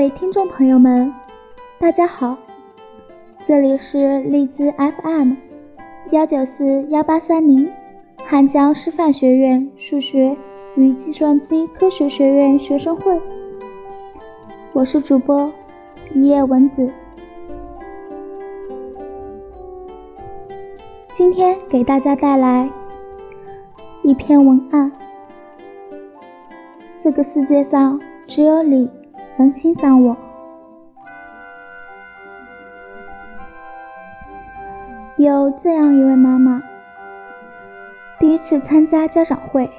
各位听众朋友们，大家好，这里是荔枝 FM 幺九四幺八三零，汉江师范学院数学与计算机科学学院学生会，我是主播一叶文子，今天给大家带来一篇文案，这个世界上只有你。能欣赏我。有这样一位妈妈，第一次参加家长会，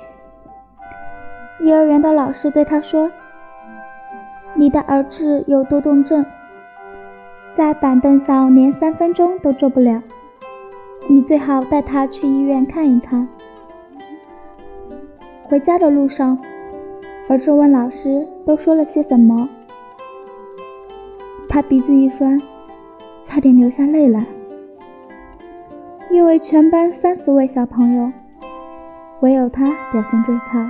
幼儿园的老师对她说：“你的儿子有多动症，在板凳上连三分钟都坐不了，你最好带他去医院看一看。”回家的路上。儿子问老师都说了些什么，他鼻子一酸，差点流下泪来。因为全班三十位小朋友，唯有他表现最差，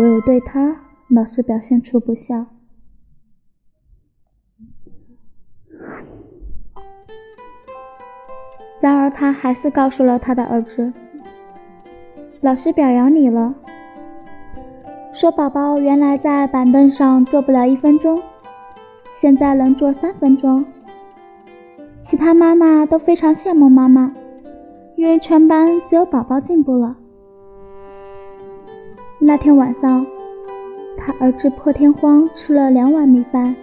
唯有对他老师表现出不孝。然而他还是告诉了他的儿子，老师表扬你了。说宝宝原来在板凳上坐不了一分钟，现在能坐三分钟。其他妈妈都非常羡慕妈妈，因为全班只有宝宝进步了。那天晚上，他儿子破天荒吃了两碗米饭，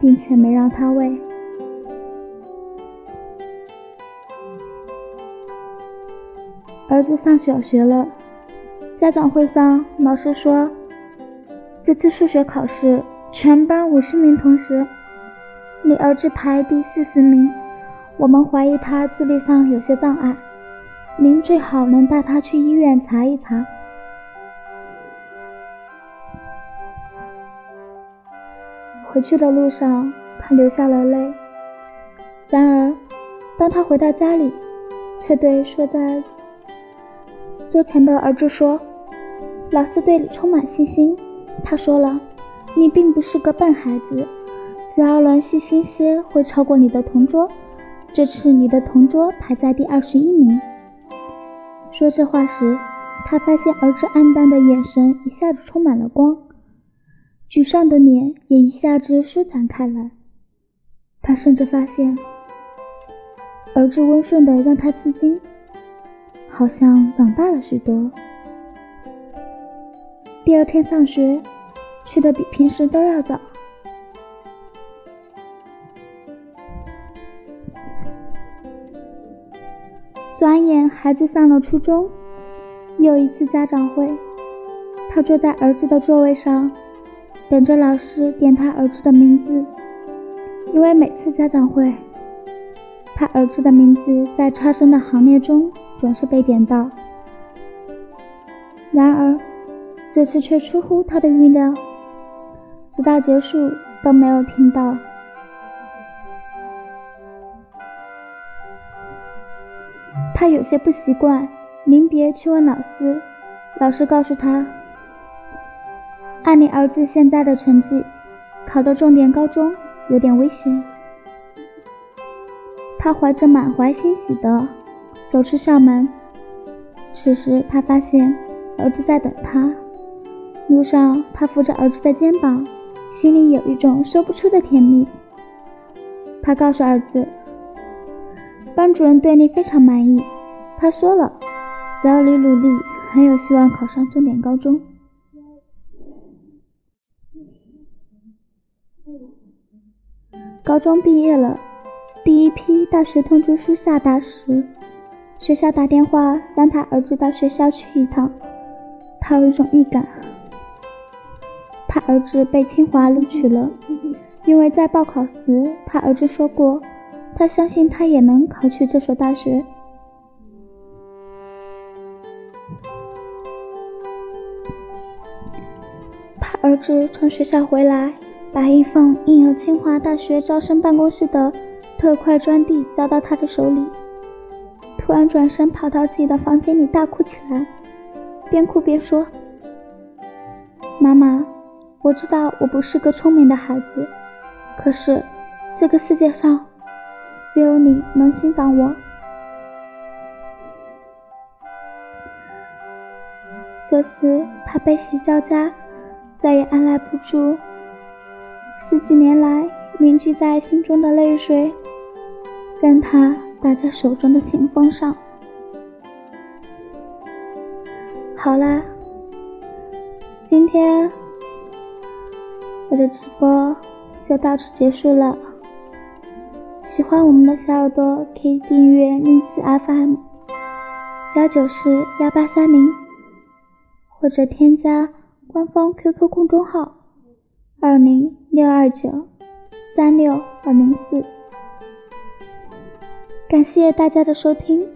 并且没让他喂。儿子上小学了。家长会上，老师说，这次数学考试全班五十名同学，你儿子排第四十名，我们怀疑他智力上有些障碍，您最好能带他去医院查一查。回去的路上，他流下了泪。然而，当他回到家里，却对坐在桌前的儿子说。老师对你充满信心，他说了，你并不是个笨孩子，只要能细心些，会超过你的同桌。这次你的同桌排在第二十一名。说这话时，他发现儿子暗淡的眼神一下子充满了光，沮丧的脸也一下子舒展开来。他甚至发现，儿子温顺的让他吃惊，好像长大了许多。第二天上学，去的比平时都要早。转眼，孩子上了初中，又一次家长会，他坐在儿子的座位上，等着老师点他儿子的名字。因为每次家长会，他儿子的名字在差生的行列中总是被点到。然而。这次却出乎他的预料，直到结束都没有听到。他有些不习惯，临别去问老师，老师告诉他，按你儿子现在的成绩，考到重点高中有点危险。他怀着满怀欣喜的走出校门，此时他发现儿子在等他。路上，他扶着儿子的肩膀，心里有一种说不出的甜蜜。他告诉儿子，班主任对你非常满意，他说了，只要你努力，很有希望考上重点高中。高中毕业了，第一批大学通知书下达时，学校打电话让他儿子到学校去一趟，他有一种预感。他儿子被清华录取了，因为在报考时，他儿子说过，他相信他也能考去这所大学。他儿子从学校回来，把一封印有清华大学招生办公室的特快专递交到他的手里，突然转身跑到自己的房间里大哭起来，边哭边说：“妈妈。”我知道我不是个聪明的孩子，可是这个世界上只有你能欣赏我。这时，他悲喜交加，再也按捺不住，十几年来凝聚在心中的泪水，任他打在手中的信封上。好啦，今天我的直播就到此结束了。喜欢我们的小耳朵可以订阅荔枝 FM 幺九四幺八三零。或者添加官方 QQ 公众号二零六二九三六二零四，感谢大家的收听。